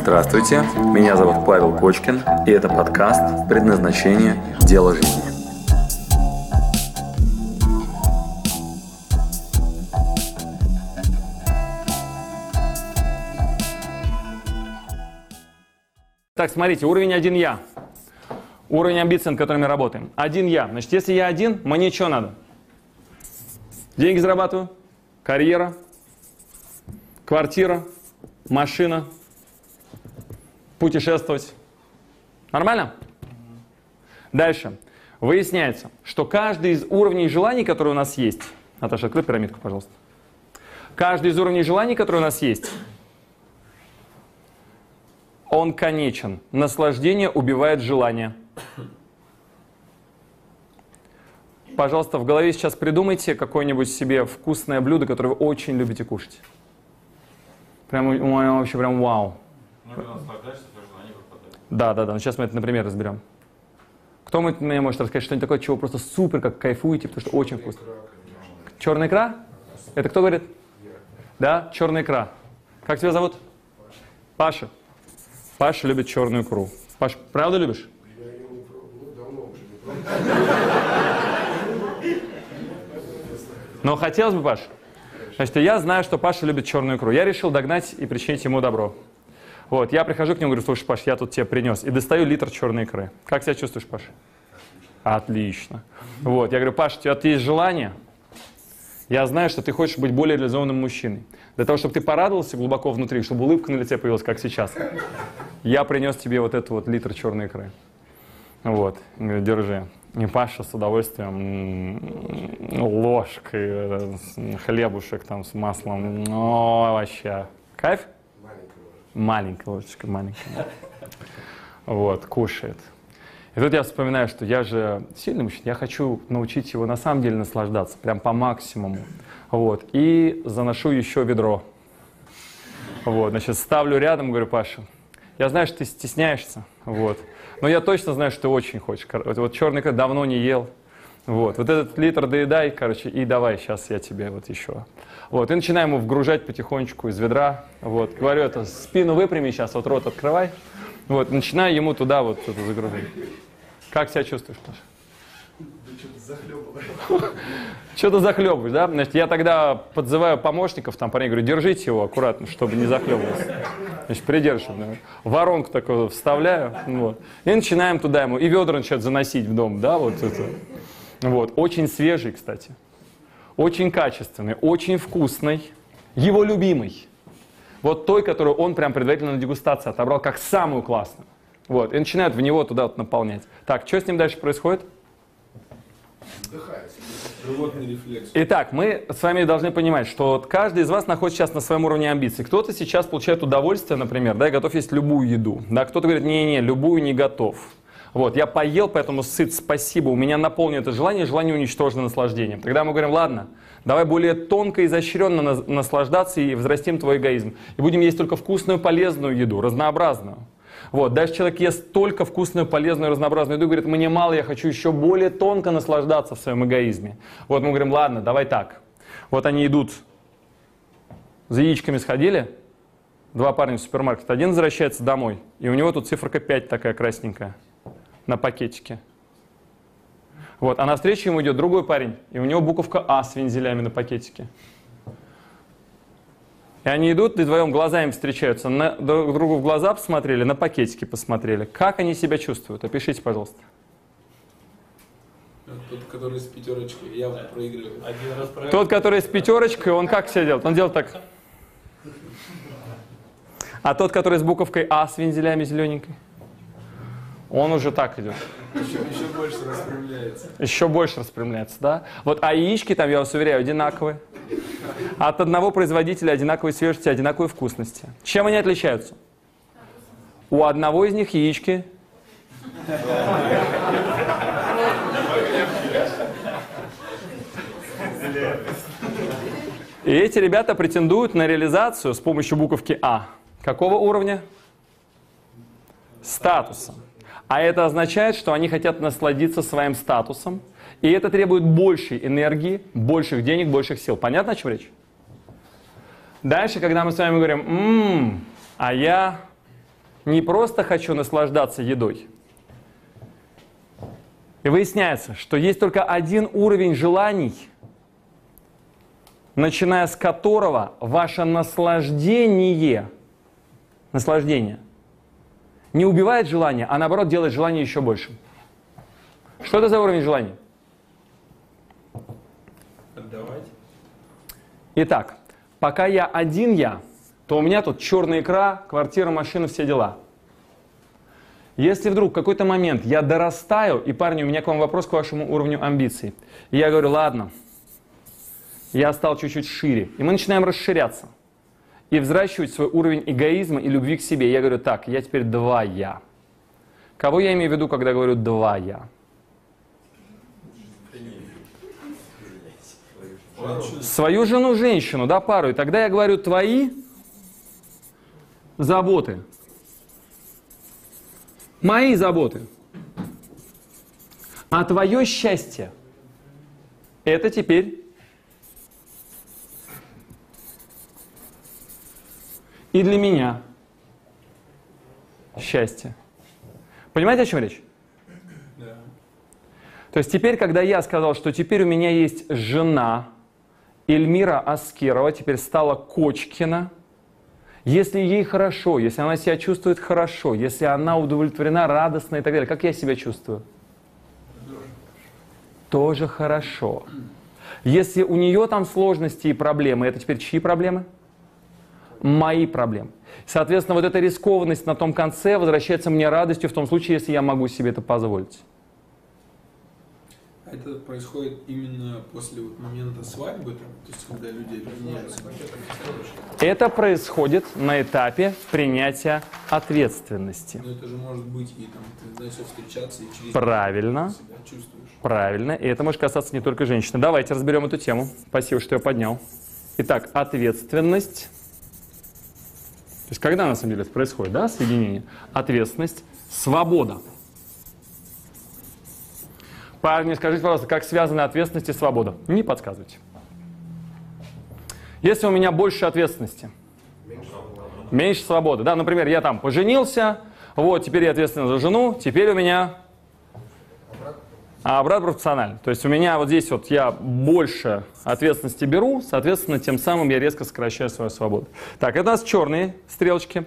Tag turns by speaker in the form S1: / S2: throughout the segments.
S1: Здравствуйте, меня зовут Павел Кочкин, и это подкаст «Предназначение. Дело жизни».
S2: Так, смотрите, уровень один я. Уровень амбиций, над которыми работаем. Один я. Значит, если я один, мне что надо? Деньги зарабатываю, карьера, квартира, машина, путешествовать. Нормально? Дальше. Выясняется, что каждый из уровней желаний, которые у нас есть, Наташа, открой пирамидку, пожалуйста. Каждый из уровней желаний, которые у нас есть, он конечен. Наслаждение убивает желание. Пожалуйста, в голове сейчас придумайте какое-нибудь себе вкусное блюдо, которое вы очень любите кушать. Прям вообще прям вау. Да, да, да. Ну, сейчас мы это, например, разберем. Кто мне может рассказать что-нибудь такое, чего просто супер, как кайфуете, потому что очень вкусно? Черная икра? Это кто говорит? Да, черная икра. Как тебя зовут? Паша. Паша любит черную икру. Паш, правда любишь?
S3: Я ее не пробовал, давно уже не пробовал.
S2: Но хотелось бы, Паш. Значит, я знаю, что Паша любит черную икру. Я решил догнать и причинить ему добро. Вот, я прихожу к нему и говорю, слушай, Паш, я тут тебе принес. И достаю литр черной икры. Как себя чувствуешь, Паш? Отлично. Вот, я говорю, Паш, у тебя есть желание? Я знаю, что ты хочешь быть более реализованным мужчиной. Для того, чтобы ты порадовался глубоко внутри, чтобы улыбка на лице появилась, как сейчас. Я принес тебе вот этот вот литр черной икры. Вот, говорю, держи. И Паша с удовольствием ложкой, э, хлебушек там с маслом. О, вообще. Кайф? Маленькая ложечка, маленькая. Вот, кушает. И тут я вспоминаю, что я же сильный мужчина, я хочу научить его на самом деле наслаждаться, прям по максимуму. Вот, и заношу еще ведро. Вот, значит, ставлю рядом, говорю, Паша, я знаю, что ты стесняешься, вот, но я точно знаю, что ты очень хочешь. Вот, черный икры давно не ел, вот, вот этот литр доедай, короче, и давай, сейчас я тебе вот еще. Вот, и начинаем ему вгружать потихонечку из ведра, вот, говорю, это спину выпрями сейчас, вот рот открывай, вот, начинаю ему туда вот это загружать. Как себя чувствуешь, Паша? Что-то захлебываешь, да? Значит, я тогда подзываю помощников, там парней, говорю, держите его аккуратно, чтобы не захлебывался. Значит, придерживаем. Да? Воронку такую вставляю, вот. И начинаем туда ему, и ведра начинают заносить в дом, да, вот это. Вот, очень свежий, кстати. Очень качественный, очень вкусный, его любимый. Вот той, которую он прям предварительно на дегустации отобрал как самую классную. Вот, и начинают в него туда вот наполнять. Так, что с ним дальше происходит?
S3: Вдыхается.
S4: Животный рефлекс.
S2: Итак, мы с вами должны понимать, что каждый из вас находится сейчас на своем уровне амбиций. Кто-то сейчас получает удовольствие, например, да, и готов есть любую еду. Да, кто-то говорит, не-не, любую не готов. Вот, я поел, поэтому сыт, спасибо, у меня наполнено это желание, желание уничтожено наслаждением. Тогда мы говорим, ладно, давай более тонко и изощренно на- наслаждаться и взрастим твой эгоизм. И будем есть только вкусную, полезную еду, разнообразную. Вот, дальше человек ест только вкусную, полезную, разнообразную еду говорит, мне мало, я хочу еще более тонко наслаждаться в своем эгоизме. Вот мы говорим, ладно, давай так. Вот они идут, за яичками сходили, два парня в супермаркет, один возвращается домой, и у него тут циферка 5 такая красненькая на пакетике. Вот, а навстречу ему идет другой парень, и у него буковка А с вензелями на пакетике. И они идут, и вдвоем глазами встречаются, на, друг другу в глаза посмотрели, на пакетики посмотрели. Как они себя чувствуют? Опишите, пожалуйста.
S4: Тот, который с пятерочкой явно проигрывает.
S5: Один раз проверил.
S2: Тот, который с пятерочкой, он как себя делает? Он делает так. А тот, который с буковкой А с вензелями зелененькой, он уже так идет.
S4: Еще, еще больше распрямляется.
S2: Еще больше распрямляется, да? Вот, а яички там, я вас уверяю, одинаковые. От одного производителя одинаковой свежести, одинаковой вкусности. Чем они отличаются? У одного из них яички И эти ребята претендуют на реализацию с помощью буковки А. Какого уровня? Статуса. А это означает, что они хотят насладиться своим статусом, и это требует большей энергии, больших денег, больших сил. Понятно, о чем речь? Дальше, когда мы с вами говорим, «М, а я не просто хочу наслаждаться едой. И выясняется, что есть только один уровень желаний, начиная с которого ваше наслаждение, наслаждение не убивает желание, а наоборот делает желание еще больше. Что это за уровень желаний?
S4: Отдавать.
S2: Итак, пока я один я, то у меня тут черная икра, квартира, машина, все дела. Если вдруг в какой-то момент я дорастаю, и, парни, у меня к вам вопрос к вашему уровню амбиций. И я говорю, ладно, я стал чуть-чуть шире. И мы начинаем расширяться. И взращивать свой уровень эгоизма и любви к себе. Я говорю, так, я теперь два я. Кого я имею в виду, когда говорю два я? Свою жену, женщину, да, пару. И тогда я говорю, твои заботы. Мои заботы. А твое счастье – это теперь и для меня счастье. Понимаете, о чем речь?
S4: Да.
S2: То есть теперь, когда я сказал, что теперь у меня есть жена, Эльмира Аскерова, теперь стала Кочкина, если ей хорошо, если она себя чувствует хорошо, если она удовлетворена, радостна и так далее, как я себя чувствую? Тоже хорошо. Если у нее там сложности и проблемы, это теперь чьи проблемы? Мои проблемы. Соответственно, вот эта рискованность на том конце возвращается мне радостью в том случае, если я могу себе это позволить.
S4: А это происходит именно после вот момента свадьбы, там, то есть когда люди объединяются.
S2: Это происходит на этапе принятия ответственности.
S4: Но это же может быть и там, ты начал встречаться и через
S2: Правильно.
S4: себя чувствуешь.
S2: Правильно. И это может касаться не только женщины. Давайте разберем эту тему. Спасибо, что я поднял. Итак, ответственность. То есть когда на самом деле это происходит, да, соединение? Ответственность, свобода. Парни, скажите, пожалуйста, как связаны ответственность и свобода? Не подсказывайте. Если у меня больше ответственности, меньше свободы. Да, например, я там поженился, вот, теперь я ответственен за жену, теперь у меня а обратно пропорционально. То есть у меня вот здесь вот я больше ответственности беру, соответственно, тем самым я резко сокращаю свою свободу. Так, это у нас черные стрелочки.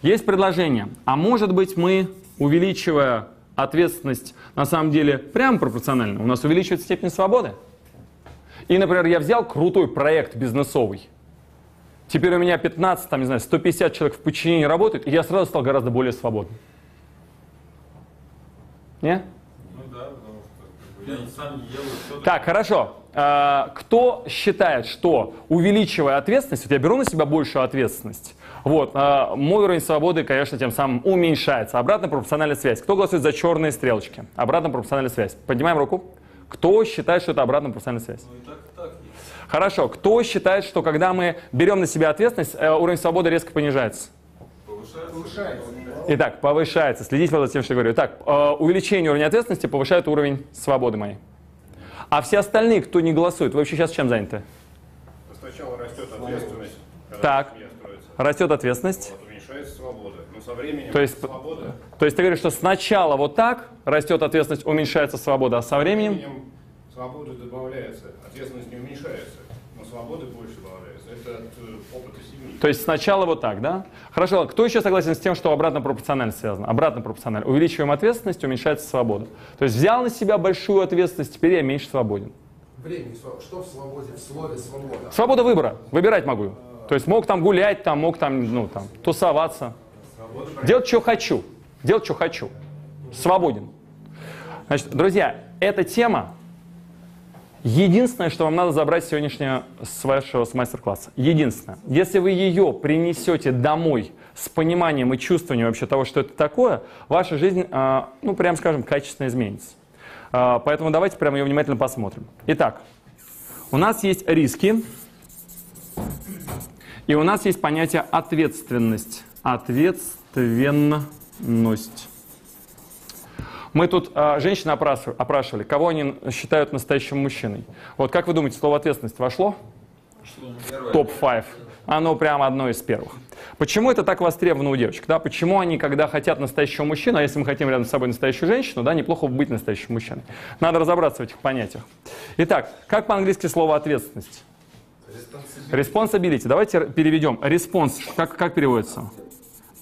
S2: Есть предложение. А может быть мы, увеличивая ответственность, на самом деле прямо пропорционально, у нас увеличивается степень свободы? И, например, я взял крутой проект бизнесовый. Теперь у меня 15, там, не знаю, 150 человек в подчинении работает, и я сразу стал гораздо более свободным. Не?
S5: Ну да, потому что как бы, я сам не делаю что
S2: Так, хорошо. А, Кто считает, что увеличивая ответственность, вот я беру на себя большую ответственность, вот, а, мой уровень свободы, конечно, тем самым уменьшается. Обратная пропорциональная связь. Кто голосует за черные стрелочки? Обратная пропорциональная связь. Поднимаем руку. Кто считает, что это обратная пропорциональная связь?
S5: Ну так, и так.
S2: Хорошо. Кто считает, что когда мы берем на себя ответственность, э, уровень свободы резко понижается?
S5: Повышается.
S2: Итак, повышается. Следите вот за тем, что я говорю. Итак, э, увеличение уровня ответственности повышает уровень свободы моей. А все остальные, кто не голосует, вы вообще сейчас чем заняты?
S6: Сначала растет ответственность, когда
S2: Так.
S6: семья строится.
S2: Растет ответственность.
S6: Вот, уменьшается свобода. Но со временем
S2: То есть-
S6: свобода
S2: То есть ты говоришь, что сначала вот так растет ответственность, уменьшается свобода, а со временем...
S6: временем свобода добавляется, ответственность не уменьшается, свободы больше добавляется. Это от э, опыта семьи.
S2: То есть сначала вот так, да? Хорошо, кто еще согласен с тем, что обратно пропорционально связано? Обратно пропорционально. Увеличиваем ответственность, уменьшается свобода. То есть взял на себя большую ответственность, теперь я меньше свободен.
S3: Времени, сва- что в свободе, в слове свобода?
S2: Свобода выбора. Выбирать могу. То есть мог там гулять, там, мог там, ну, там, тусоваться. Делать, что хочу. Делать, что хочу. Свободен. Значит, друзья, эта тема единственное, что вам надо забрать сегодняшнего с вашего с мастер-класса. Единственное. Если вы ее принесете домой с пониманием и чувствованием вообще того, что это такое, ваша жизнь, а, ну, прям скажем, качественно изменится. А, Поэтому давайте прямо ее внимательно посмотрим. Итак, у нас есть риски, и у нас есть понятие ответственность. Ответственность. Мы тут а, женщин опрашивали, опрашивали, кого они считают настоящим мужчиной. Вот как вы думаете, слово ответственность вошло? В топ-5. Оно прямо одно из первых. Почему это так востребовано у девочек? Да? Почему они, когда хотят настоящего мужчину, а если мы хотим рядом с собой настоящую женщину, да, неплохо быть настоящим мужчиной. Надо разобраться в этих понятиях. Итак, как по-английски слово ответственность? Responsibility. Давайте переведем. Response. Как, как переводится?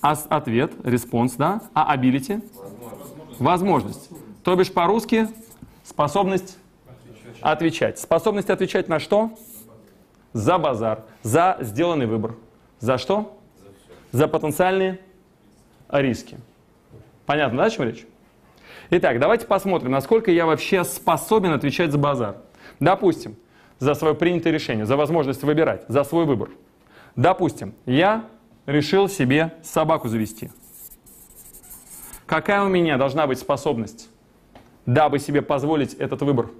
S2: Ответ, response, да? А ability? Возможность. То бишь по-русски способность отвечать. Способность отвечать на что? За базар, за сделанный выбор. За что? За потенциальные риски. Понятно, да, о чем речь? Итак, давайте посмотрим, насколько я вообще способен отвечать за базар. Допустим, за свое принятое решение, за возможность выбирать, за свой выбор. Допустим, я решил себе собаку завести. Какая у меня должна быть способность, дабы себе позволить этот выбор?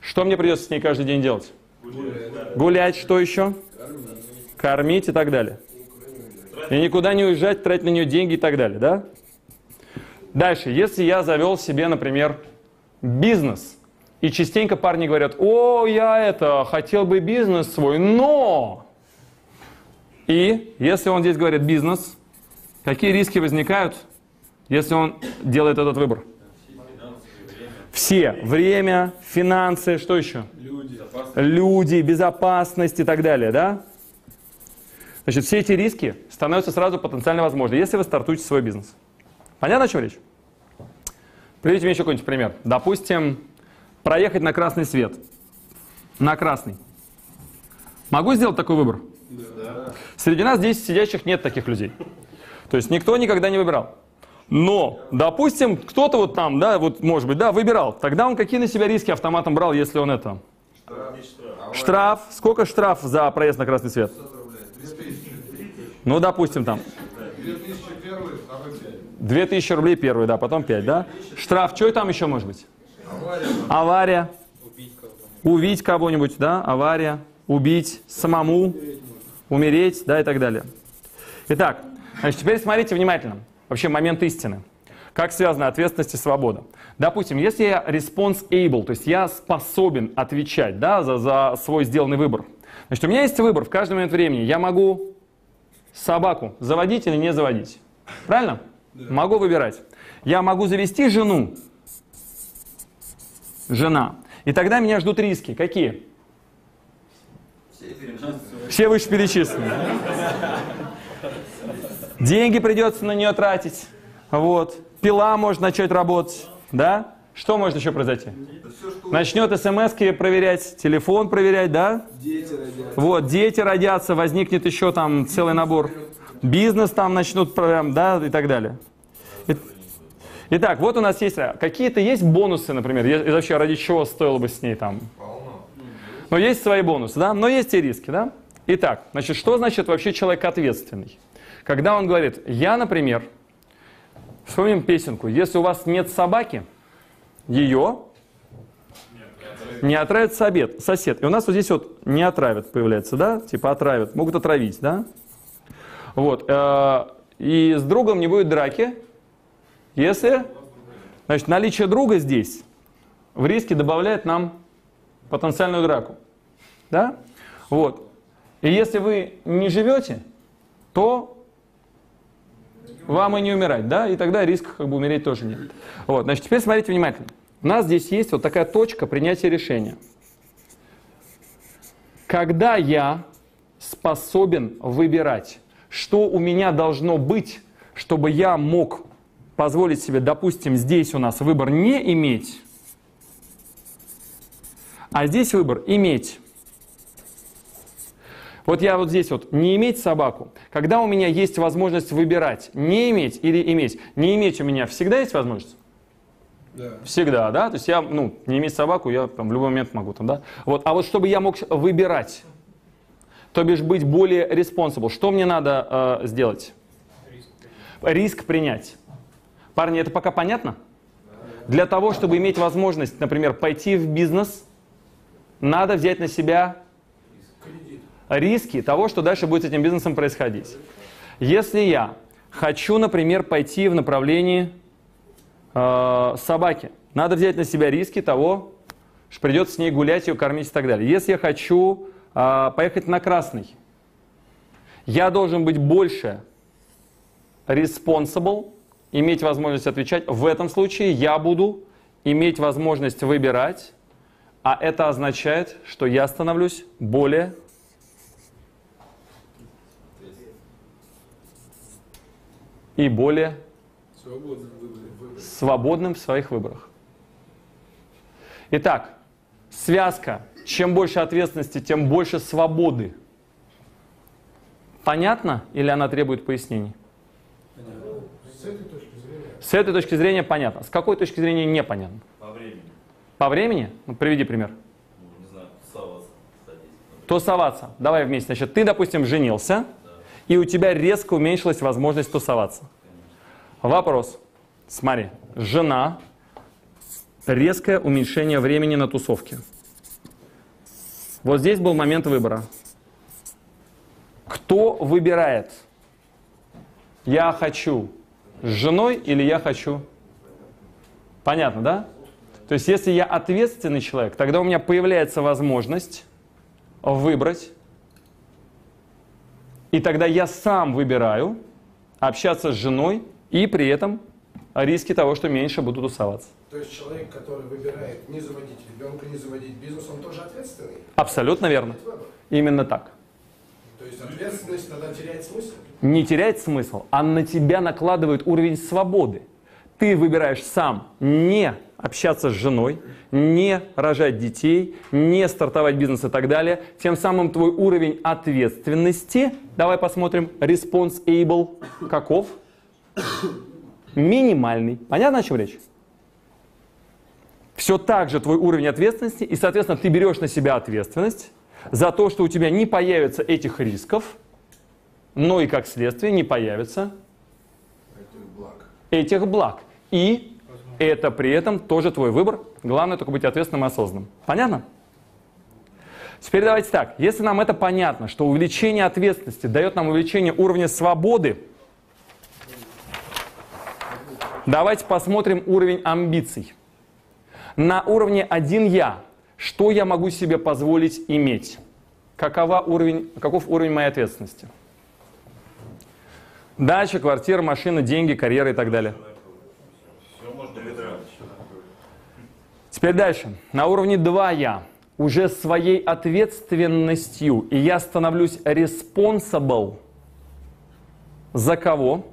S2: Что мне придется с ней каждый день делать? Гулять, что еще? Кормить и так далее. И никуда не уезжать, тратить на нее деньги и так далее, да? Дальше, если я завел себе, например, бизнес, и частенько парни говорят, о, я это, хотел бы бизнес свой, но... И если он здесь говорит бизнес, какие риски возникают, если он делает этот выбор? Все. Время, финансы, что еще?
S4: Люди.
S2: Люди, безопасность и так далее, да? Значит, все эти риски становятся сразу потенциально возможны, если вы стартуете свой бизнес. Понятно, о чем речь? Приведите мне еще какой-нибудь пример. Допустим, проехать на красный свет. На красный. Могу сделать такой выбор? Да. Среди нас здесь сидящих нет таких людей. То есть никто никогда не выбирал. Но, допустим, кто-то вот там, да, вот может быть, да, выбирал. Тогда он какие на себя риски автоматом брал, если он это? Штраф. Сколько штраф за проезд на красный свет? Ну, допустим, там. 2000 рублей первый, да, потом 5, да? Штраф, что там еще может быть? Авария. Убить кого-нибудь, да, авария. Убить самому, умереть, да, и так далее. Итак, значит, теперь смотрите внимательно. Вообще момент истины. Как связана ответственность и свобода? Допустим, если я response able, то есть я способен отвечать да, за, за свой сделанный выбор. Значит, у меня есть выбор в каждый момент времени. Я могу собаку заводить или не заводить. Правильно? Да. Могу выбирать. Я могу завести жену. Жена. И тогда меня ждут риски. Какие? Все вышеперечисленные. Деньги придется на нее тратить. Вот. Пила может начать работать. Да? Что может еще произойти? Начнет смс проверять, телефон проверять, да?
S4: Дети родятся.
S2: Вот, дети родятся, возникнет еще там целый набор. Бизнес там начнут, да, и так далее. Итак, вот у нас есть, какие-то есть бонусы, например, и вообще ради чего стоило бы с ней там? Но есть свои бонусы, да, но есть и риски, да? Итак, значит, что значит вообще человек ответственный? Когда он говорит, я, например, вспомним песенку, если у вас нет собаки, ее не отравит сосед. сосед. И у нас вот здесь вот не отравят появляется, да? Типа отравят, могут отравить, да? Вот. Э, и с другом не будет драки, если... Значит, наличие друга здесь в риске добавляет нам потенциальную драку. Да? Вот. И если вы не живете, то вам и не умирать, да? И тогда риска как бы умереть тоже нет. Вот. Значит, теперь смотрите внимательно. У нас здесь есть вот такая точка принятия решения. Когда я способен выбирать, что у меня должно быть, чтобы я мог позволить себе, допустим, здесь у нас выбор не иметь, а здесь выбор иметь. Вот я вот здесь вот не иметь собаку. Когда у меня есть возможность выбирать, не иметь или иметь, не иметь у меня всегда есть возможность?
S4: Да.
S2: Всегда, да? То есть я, ну, не иметь собаку, я там в любой момент могу там, да? Вот, а вот чтобы я мог выбирать, то бишь быть более responsible, что мне надо э, сделать? Риск. Риск принять. Парни, это пока понятно? Для того, чтобы иметь возможность, например, пойти в бизнес, надо взять на себя риски того, что дальше будет с этим бизнесом происходить. Если я хочу, например, пойти в направлении э, собаки. Надо взять на себя риски того, что придется с ней гулять, ее кормить и так далее. Если я хочу э, поехать на красный, Я должен быть больше responsible, иметь возможность отвечать. В этом случае я буду иметь возможность выбирать, а это означает, что я становлюсь более и более свободным в своих выборах. Итак, связка. Чем больше ответственности, тем больше свободы. Понятно или она требует пояснений?
S3: С этой точки зрения.
S2: С этой точки зрения понятно. С какой точки зрения непонятно?
S5: По времени.
S2: По времени? Ну, приведи пример.
S5: Ну, не знаю, тусоваться, кстати.
S2: Тусоваться. Давай вместе. Значит, ты, допустим, женился, и у тебя резко уменьшилась возможность тусоваться. Вопрос. Смотри, жена, резкое уменьшение времени на тусовке. Вот здесь был момент выбора. Кто выбирает? Я хочу с женой или я хочу? Понятно, да? То есть, если я ответственный человек, тогда у меня появляется возможность выбрать. И тогда я сам выбираю общаться с женой и при этом риски того, что меньше буду тусоваться.
S3: То есть человек, который выбирает не заводить ребенка, не заводить бизнес, он тоже ответственный?
S2: Абсолютно верно. Именно так.
S3: То есть ответственность тогда теряет смысл?
S2: Не теряет смысл, а на тебя накладывает уровень свободы. Ты выбираешь сам не общаться с женой, не рожать детей, не стартовать бизнес и так далее. Тем самым твой уровень ответственности, давай посмотрим, responsible, каков? Минимальный. Понятно, о чем речь? Все так же твой уровень ответственности, и, соответственно, ты берешь на себя ответственность за то, что у тебя не появится этих рисков, но и как следствие не появится
S3: Это благ.
S2: этих благ. И это при этом тоже твой выбор. Главное только быть ответственным и осознанным. Понятно? Теперь давайте так. Если нам это понятно, что увеличение ответственности дает нам увеличение уровня свободы, давайте посмотрим уровень амбиций. На уровне 1 я, что я могу себе позволить иметь? Какова уровень, каков уровень моей ответственности? Дача, квартира, машина, деньги, карьера и так далее.
S5: Все можно выбирать.
S2: Теперь дальше. На уровне 2 я уже своей ответственностью, и я становлюсь responsible за кого?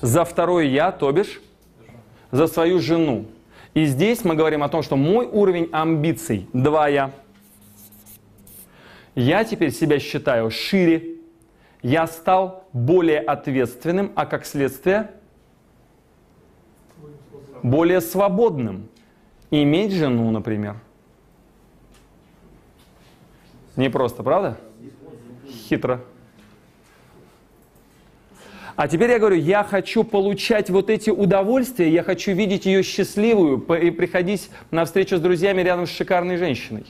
S2: За второе я, то бишь за свою жену. И здесь мы говорим о том, что мой уровень амбиций 2 я. Я теперь себя считаю шире. Я стал более ответственным, а как следствие более свободным. Иметь жену, например. Не просто, правда? Хитро. А теперь я говорю, я хочу получать вот эти удовольствия, я хочу видеть ее счастливую и приходить на встречу с друзьями рядом с шикарной женщиной.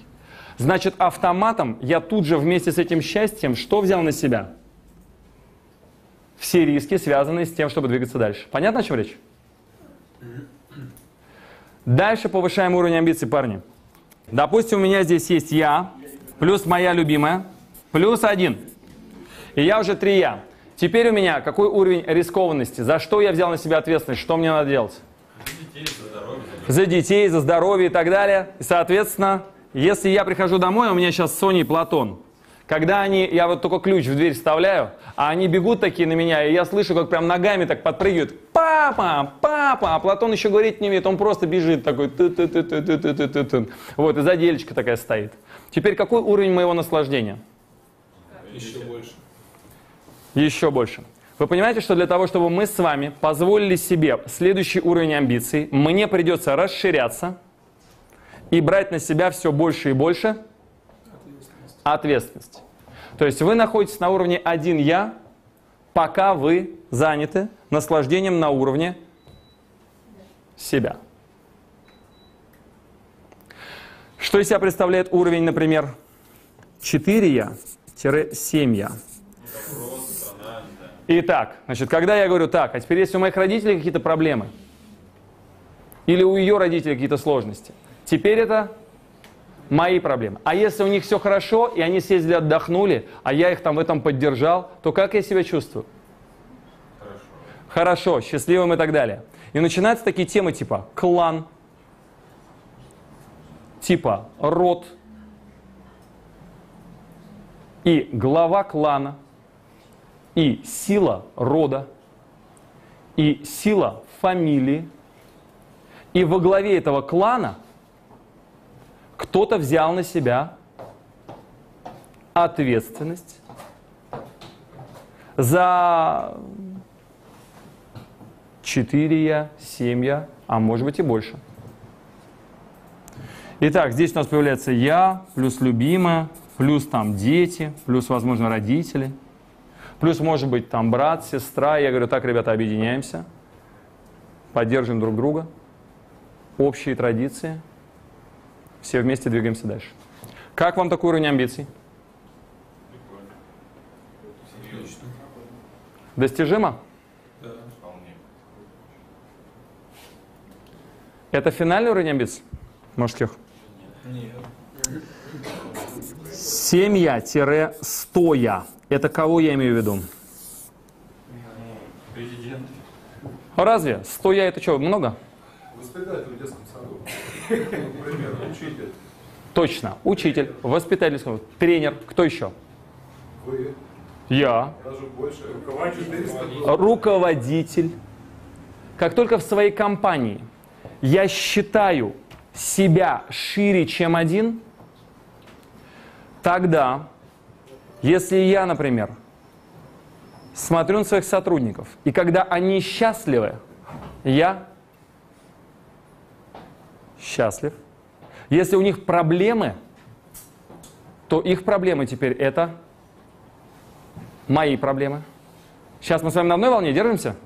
S2: Значит, автоматом я тут же вместе с этим счастьем что взял на себя? Все риски, связанные с тем, чтобы двигаться дальше. Понятно, о чем речь? Дальше повышаем уровень амбиций, парни. Допустим, у меня здесь есть я, плюс моя любимая, плюс один. И я уже три я. Теперь у меня какой уровень рискованности? За что я взял на себя ответственность? Что мне надо делать?
S5: Детей за здоровье.
S2: За детей, за здоровье и так далее. И, соответственно, если я прихожу домой, у меня сейчас Соня и Платон. Когда они, я вот только ключ в дверь вставляю, а они бегут такие на меня, и я слышу, как прям ногами так подпрыгивают. Папа, папа, а Платон еще говорить не умеет, он просто бежит такой. ты-ты-ты-ты-ты-ты-ты-ты. Вот, и сзади Элечка такая стоит. Теперь какой уровень моего наслаждения?
S4: Еще больше.
S2: Еще больше. Вы понимаете, что для того, чтобы мы с вами позволили себе следующий уровень амбиций, мне придется расширяться и брать на себя все больше и больше ответственность. То есть вы находитесь на уровне один я, пока вы заняты наслаждением на уровне себя. Что из себя представляет уровень, например, 4 я-7 я? Итак, значит, когда я говорю так, а теперь если у моих родителей какие-то проблемы, или у ее родителей какие-то сложности, теперь это Мои проблемы. А если у них все хорошо, и они съездили, отдохнули, а я их там в этом поддержал, то как я себя чувствую? Хорошо. Хорошо, счастливым и так далее. И начинаются такие темы типа клан, типа род, и глава клана, и сила рода, и сила фамилии. И во главе этого клана кто-то взял на себя ответственность за 4 я, 7 я, а может быть и больше. Итак, здесь у нас появляется я, плюс любимая, плюс там дети, плюс, возможно, родители, плюс, может быть, там брат, сестра. Я говорю, так, ребята, объединяемся, поддерживаем друг друга, общие традиции, все вместе двигаемся дальше. Как вам такой уровень амбиций? Достижимо?
S4: Да.
S2: Это финальный уровень амбиций мужских?
S4: Нет.
S2: Семья-стоя. Это кого я имею в виду?
S5: Президент.
S2: Разве? Стоя это что, много?
S3: Воспитатель в детском саду. Например, учитель.
S2: Точно. Учитель, воспитательский, тренер. Кто еще?
S3: Вы.
S2: Я.
S3: Даже больше. Руководитель. 400
S2: Руководитель. Как только в своей компании я считаю себя шире, чем один, тогда, если я, например, смотрю на своих сотрудников, и когда они счастливы, я счастлив. Если у них проблемы, то их проблемы теперь это мои проблемы. Сейчас мы с вами на одной волне держимся?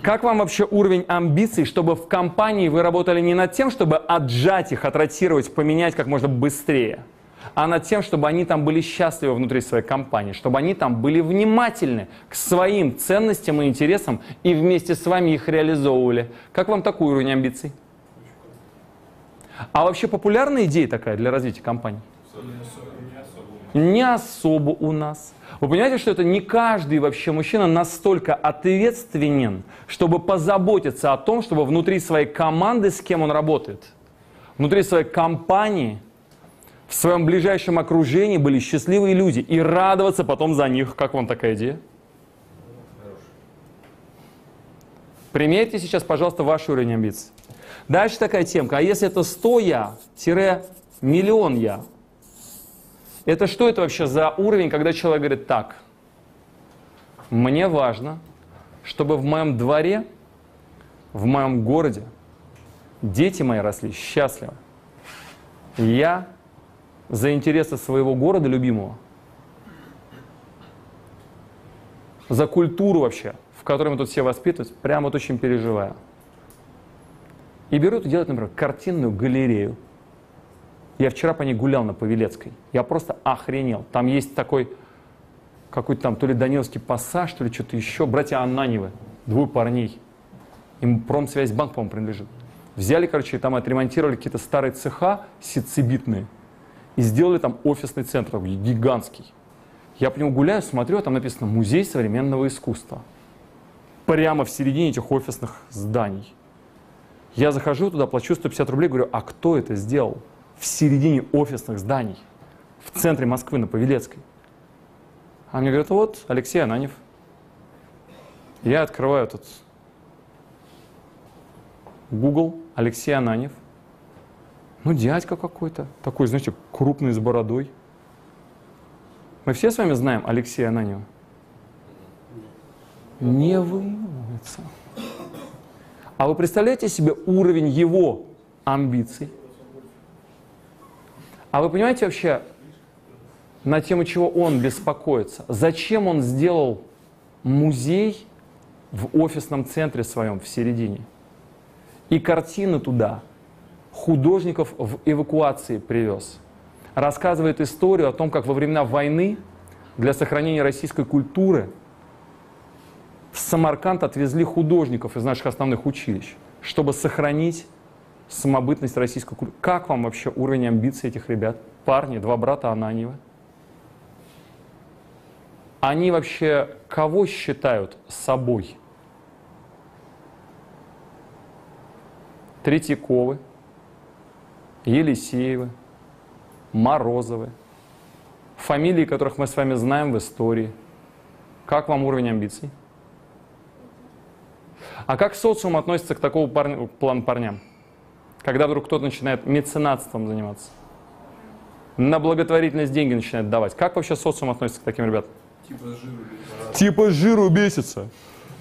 S2: Как вам вообще уровень амбиций, чтобы в компании вы работали не над тем, чтобы отжать их, отротировать, поменять как можно быстрее, а над тем, чтобы они там были счастливы внутри своей компании, чтобы они там были внимательны к своим ценностям и интересам и вместе с вами их реализовывали. Как вам такой уровень амбиций? А вообще популярная идея такая для развития компании? Не особо у нас. Вы понимаете, что это не каждый вообще мужчина настолько ответственен, чтобы позаботиться о том, чтобы внутри своей команды, с кем он работает, внутри своей компании, в своем ближайшем окружении были счастливые люди и радоваться потом за них. Как вам такая идея? Примерьте сейчас, пожалуйста, ваш уровень амбиций. Дальше такая темка. А если это 100 я-миллион я, это что это вообще за уровень, когда человек говорит так, мне важно, чтобы в моем дворе, в моем городе дети мои росли счастливо. Я за интересы своего города любимого, за культуру вообще, в которой мы тут все воспитываемся, прямо вот очень переживаю. И берут и делают, например, картинную галерею – я вчера по ней гулял на Павелецкой. Я просто охренел. Там есть такой какой-то там то ли Даниловский пассаж, то ли что-то еще. Братья Ананевы, двое парней. Им промсвязьбанк, по-моему, принадлежит. Взяли, короче, там отремонтировали какие-то старые цеха сицебитные и сделали там офисный центр, такой гигантский. Я по нему гуляю, смотрю, а там написано «Музей современного искусства». Прямо в середине этих офисных зданий. Я захожу туда, плачу 150 рублей, говорю, а кто это сделал? в середине офисных зданий, в центре Москвы, на Павелецкой. А мне говорят, вот, Алексей Ананев. Я открываю тут Google, Алексей Ананев. Ну, дядька какой-то, такой, знаете, крупный, с бородой. Мы все с вами знаем Алексея Ананева? Не выявляется. А вы представляете себе уровень его амбиций? А вы понимаете вообще, на тему чего он беспокоится? Зачем он сделал музей в офисном центре своем в середине? И картины туда художников в эвакуации привез. Рассказывает историю о том, как во времена войны для сохранения российской культуры в Самарканд отвезли художников из наших основных училищ, чтобы сохранить самобытность российской культуры. Как вам вообще уровень амбиций этих ребят? Парни, два брата Ананьева. Они вообще кого считают собой? Третьяковы, Елисеевы, Морозовы. Фамилии, которых мы с вами знаем в истории. Как вам уровень амбиций? А как социум относится к такому парню, плану парням? Когда вдруг кто-то начинает меценатством заниматься, на благотворительность деньги начинает давать. Как вообще социум относится к таким ребятам?
S4: Типа жиру.
S2: Типа жиру бесится.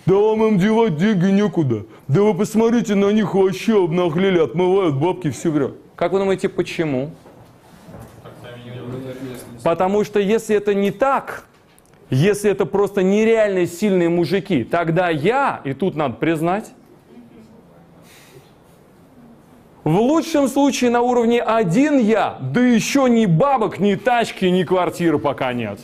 S2: Да вам им девать деньги некуда. Да вы посмотрите на них вообще обнаглели, отмывают бабки все время. Как вы думаете, почему? Потому что если это не так, если это просто нереально сильные мужики, тогда я, и тут надо признать, в лучшем случае на уровне один я, да еще ни бабок, ни тачки, ни квартиры пока нет.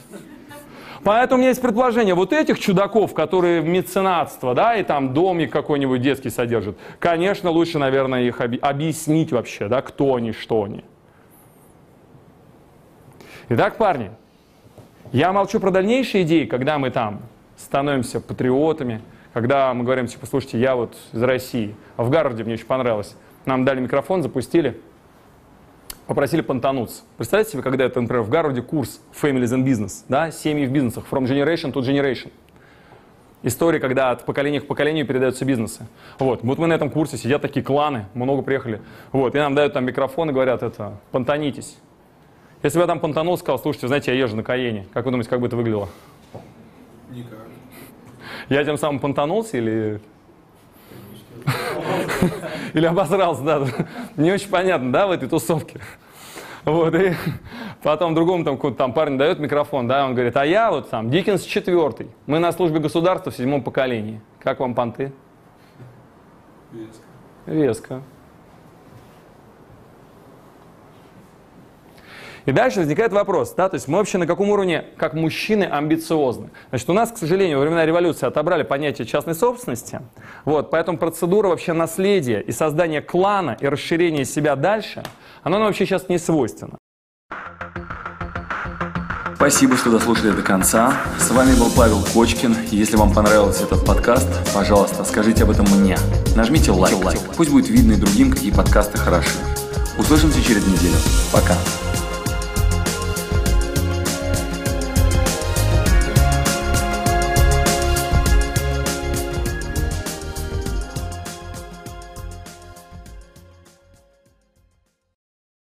S2: Поэтому у меня есть предположение, вот этих чудаков, которые меценатство, да, и там домик какой-нибудь детский содержат, конечно, лучше, наверное, их оби- объяснить вообще, да, кто они, что они. Итак, парни, я молчу про дальнейшие идеи, когда мы там становимся патриотами, когда мы говорим, типа, слушайте, я вот из России, а в Гарварде мне очень понравилось, нам дали микрофон, запустили, попросили понтануться. Представьте себе, когда это, например, в Гарварде курс Families and Business, да, семьи в бизнесах, from generation to generation. История, когда от поколения к поколению передаются бизнесы. Вот, вот мы на этом курсе, сидят такие кланы, много приехали, вот, и нам дают там микрофон и говорят, это, понтанитесь. Если бы я там понтанул, сказал, слушайте, знаете, я езжу на Каене, как вы думаете, как бы это выглядело?
S4: Никак.
S2: Я тем самым понтанулся или... Или обосрался, да. Не очень понятно, да, в этой тусовке. Вот, и потом другому там, там парень дает микрофон, да, он говорит, а я вот там, Диккенс четвертый, мы на службе государства в седьмом поколении. Как вам понты?
S4: Веско.
S2: Веско. И дальше возникает вопрос, да, то есть мы вообще на каком уровне, как мужчины, амбициозны. Значит, у нас, к сожалению, во времена революции отобрали понятие частной собственности, вот, поэтому процедура вообще наследия и создания клана и расширения себя дальше, она нам вообще сейчас не свойственна.
S1: Спасибо, что дослушали до конца. С вами был Павел Кочкин. Если вам понравился этот подкаст, пожалуйста, скажите об этом мне. Нажмите лайк. Пусть будет видно и другим, какие подкасты хороши. Услышимся через неделю. Пока.